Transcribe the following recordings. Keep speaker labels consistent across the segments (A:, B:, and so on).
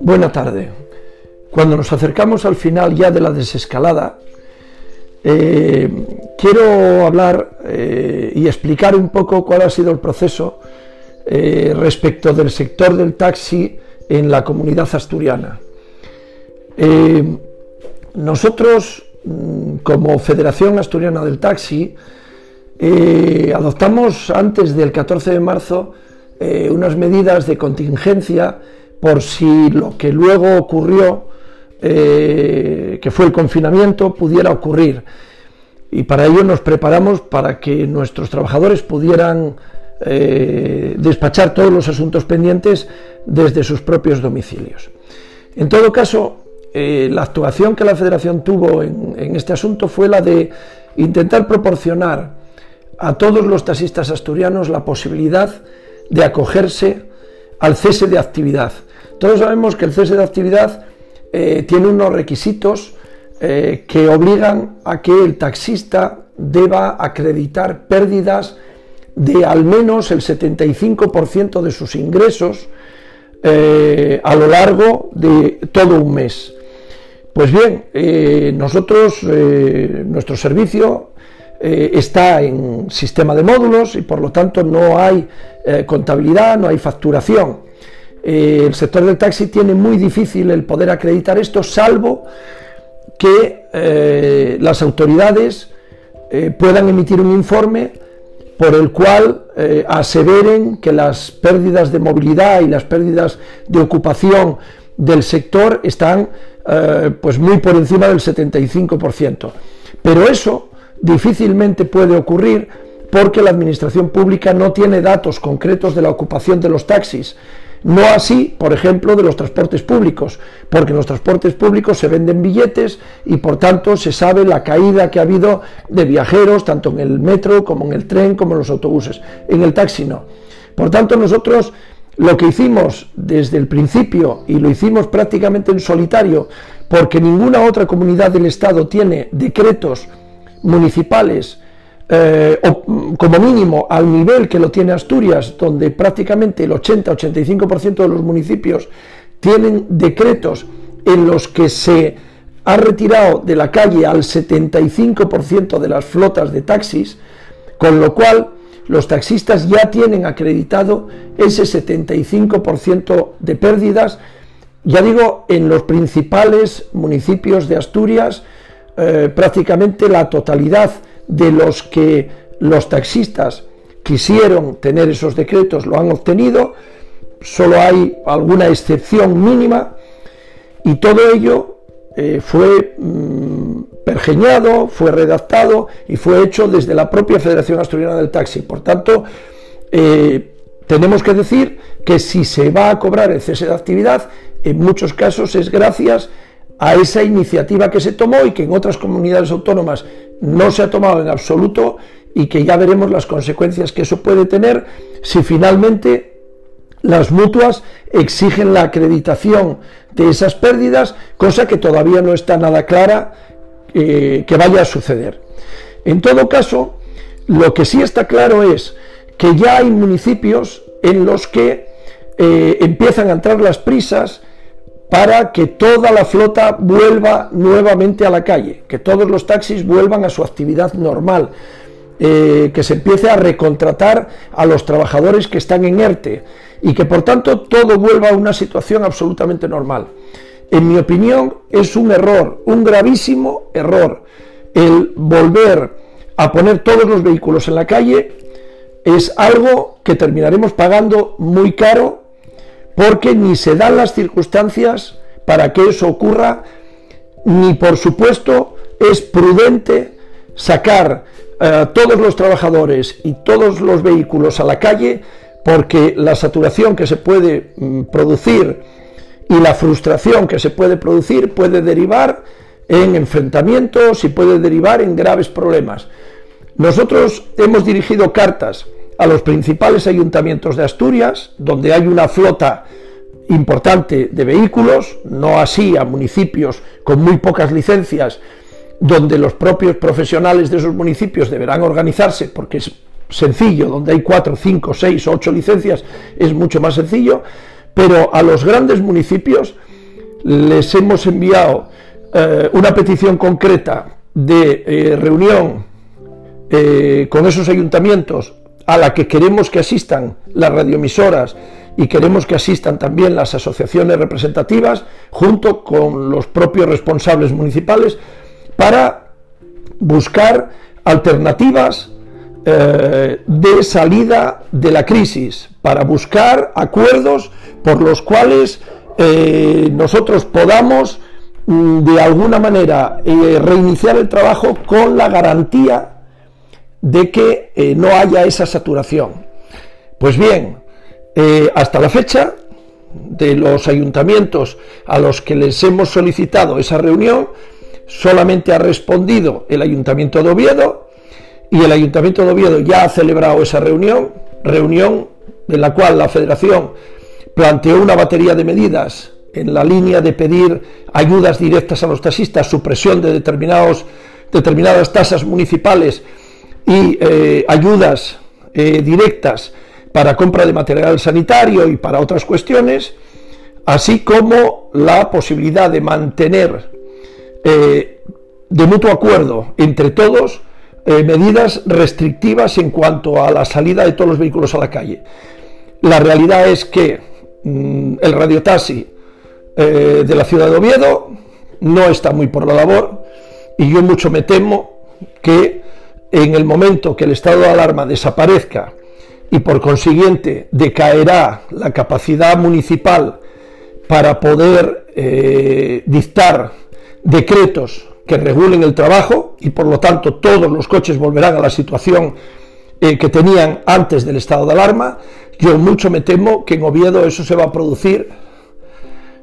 A: Buena tarde. Cuando nos acercamos al final ya de la desescalada, eh, quiero hablar eh, y explicar un poco cuál ha sido el proceso eh, respecto del sector del taxi en la comunidad asturiana. nosotros, mm, como Federación Asturiana del Taxi, adoptamos antes del 14 de marzo unas medidas de contingencia por si lo que luego ocurrió, eh, que fue el confinamiento, pudiera ocurrir. Y para ello nos preparamos para que nuestros trabajadores pudieran eh, despachar todos los asuntos pendientes desde sus propios domicilios. En todo caso, eh, la actuación que la Federación tuvo en este asunto fue la de intentar proporcionar a todos los taxistas asturianos la posibilidad de acogerse al cese de actividad todos sabemos que el cese de actividad eh, tiene unos requisitos eh, que obligan a que el taxista deba acreditar pérdidas de al menos el 75% de sus ingresos eh, a lo largo de todo un mes. Pues bien, nosotros, nuestro servicio está en sistema de módulos y por lo tanto no hay contabilidad, no hay facturación. Eh, el sector del taxi tiene muy difícil el poder acreditar esto, salvo que eh, las autoridades eh, puedan emitir un informe por el cual aseveren que las pérdidas de movilidad y las pérdidas de ocupación del sector están pues muy por encima del 75%. Pero eso difícilmente puede ocurrir porque la administración pública no tiene datos concretos de la ocupación de los taxis no así, por ejemplo, de los transportes públicos, porque en los transportes públicos se venden billetes y por tanto se sabe la caída que ha habido de viajeros, tanto en el metro como en el tren, como en los autobuses. En el taxi no. Por tanto, nosotros lo que hicimos desde el principio, y lo hicimos prácticamente en solitario, porque ninguna otra comunidad del Estado tiene decretos municipales eh, o como mínimo al nivel que lo tiene Asturias, donde prácticamente el 80-85% de los municipios tienen decretos en los que se ha retirado de la calle al 75% de las flotas de taxis, con lo cual los taxistas ya tienen acreditado ese 75% de pérdidas, ya digo, en los principales municipios de Asturias, eh, prácticamente la totalidad de los que los taxistas quisieron tener esos decretos lo han obtenido, solo hay alguna excepción mínima y todo ello eh, fue mm, pergeñado, fue redactado y fue hecho desde la propia Federación Asturiana del Taxi. Por tanto, eh, tenemos que decir que si se va a cobrar el cese de actividad, en muchos casos es gracias a esa iniciativa que se tomó y que en otras comunidades autónomas no se ha tomado en absoluto y que ya veremos las consecuencias que eso puede tener si finalmente las mutuas exigen la acreditación de esas pérdidas, cosa que todavía no está nada clara eh, que vaya a suceder. En todo caso, lo que sí está claro es que ya hay municipios en los que eh, empiezan a entrar las prisas para que toda la flota vuelva nuevamente a la calle, que todos los taxis vuelvan a su actividad normal, eh, que se empiece a recontratar a los trabajadores que están en ERTE y que por tanto todo vuelva a una situación absolutamente normal. En mi opinión es un error, un gravísimo error, el volver a poner todos los vehículos en la calle es algo que terminaremos pagando muy caro porque ni se dan las circunstancias para que eso ocurra, ni por supuesto es prudente sacar a eh, todos los trabajadores y todos los vehículos a la calle, porque la saturación que se puede mm, producir y la frustración que se puede producir puede derivar en enfrentamientos y puede derivar en graves problemas. Nosotros hemos dirigido cartas a los principales ayuntamientos de Asturias, donde hay una flota importante de vehículos, no así a municipios con muy pocas licencias, donde los propios profesionales de esos municipios deberán organizarse porque sencillo, donde hay cuatro, cinco, seis, ocho licencias, es mucho más sencillo, pero a los grandes municipios les hemos enviado eh, una petición concreta de eh, reunión eh, con esos ayuntamientos a la que queremos que asistan las radioemisoras y queremos que asistan también las asociaciones representativas junto con los propios responsables municipales para buscar alternativas eh, de salida de la crisis, para buscar acuerdos por los cuales eh, nosotros podamos mm, de alguna manera eh, reiniciar el trabajo con la garantía de que no haya esa saturación. Pues bien, hasta la fecha de los ayuntamientos a los que les hemos solicitado esa reunión, solamente ha respondido el Ayuntamiento de Oviedo y el Ayuntamiento de Oviedo ya ha celebrado esa reunión, reunión en la cual la Federación planteó una batería de medidas en la línea de pedir ayudas directas a los taxistas, supresión de determinados, determinadas tasas municipales y eh, ayudas eh, directas para compra de material sanitario y para otras cuestiones, así como la posibilidad de mantener eh, de mutuo acuerdo entre todos medidas restrictivas en cuanto a la salida de todos los vehículos a la calle. La realidad es que mm, el radiotaxi de la ciudad de Oviedo no está muy por la labor y yo mucho me temo que en el momento que el estado de alarma desaparezca y por consiguiente decaerá la capacidad municipal para poder dictar decretos que regulen el trabajo y por lo tanto todos los coches volverán a la situación eh, que tenían antes del estado de alarma, yo mucho me temo que en Oviedo eso se va a producir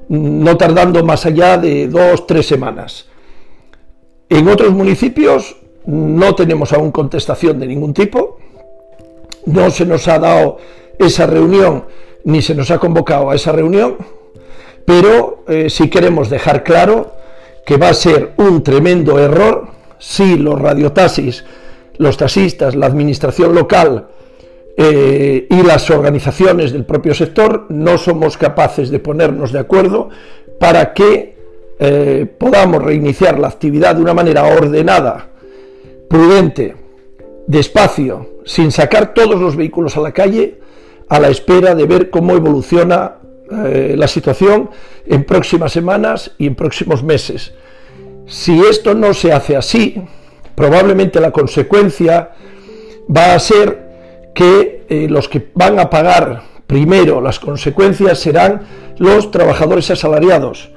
A: mm, no tardando más allá de dos, tres semanas. En otros municipios no tenemos aún contestación de ningún tipo, no se nos ha dado esa reunión ni se nos ha convocado a esa reunión, pero eh, si queremos dejar claro que va a ser un tremendo error si los radiotaxis, los taxistas, la administración local eh, y las organizaciones del propio sector no somos capaces de ponernos de acuerdo para que eh, podamos reiniciar la actividad de una manera ordenada, prudente, despacio, sin sacar todos los vehículos a la calle, a la espera de ver cómo evoluciona eh, la situación en próximas semanas y en próximos meses. Si esto no se hace así, probablemente la consecuencia va a ser que eh, los que van a pagar primero las consecuencias serán los trabajadores asalariados,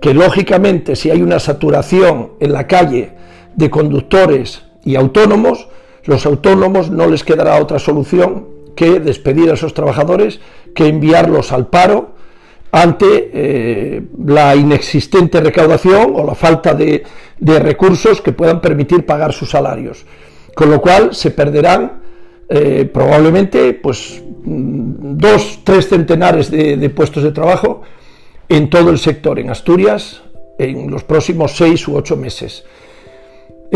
A: que lógicamente si hay una saturación en la calle de conductores y autónomos, los autónomos no les quedará otra solución que despedir a esos trabajadores, que enviarlos al paro ante eh, la inexistente recaudación o la falta de, recursos que puedan permitir pagar sus salarios. Con lo cual se perderán eh, probablemente pues, mm, dos, tres centenares de, puestos de trabajo en todo el sector, en Asturias, en los próximos seis u ocho meses.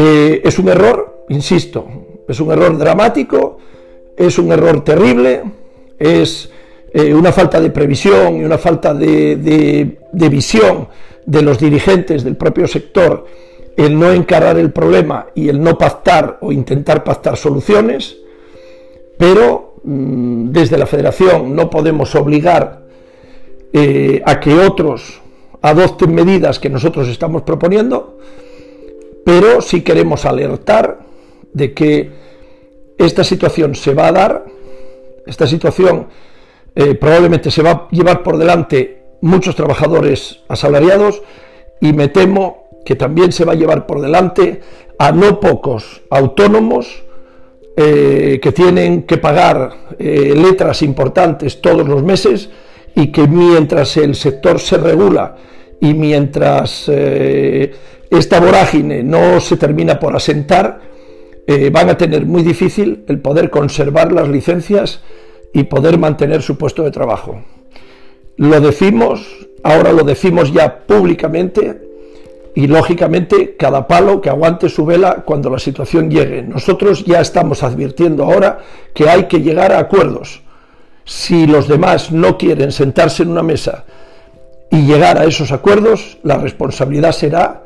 A: Eh, es un error, insisto, es un error dramático, es un error terrible, es eh, una falta de previsión y una falta de, visión de los dirigentes del propio sector, el no encarar el problema y el no pactar o intentar pactar soluciones, pero mm, desde la federación no podemos obligar eh, a que otros adopten medidas que nosotros estamos proponiendo, pero sí queremos alertar de que esta situación se va a dar, esta situación eh, probablemente se va a llevar por delante muchos trabajadores asalariados y me temo que también se va a llevar por delante a no pocos autónomos eh, que tienen que pagar eh, letras importantes todos los meses y que mientras el sector se regula y mientras esta vorágine no se termina por asentar, van a tener muy difícil el poder conservar las licencias y poder mantener su puesto de trabajo. Lo decimos, ahora lo decimos ya públicamente, y lógicamente cada palo que aguante su vela cuando la situación llegue. Nosotros ya estamos advirtiendo ahora que hay que llegar a acuerdos. Si los demás no quieren sentarse en una mesa y llegar a esos acuerdos, la responsabilidad será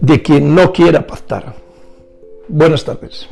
A: de quien no quiera pactar. Buenas tardes.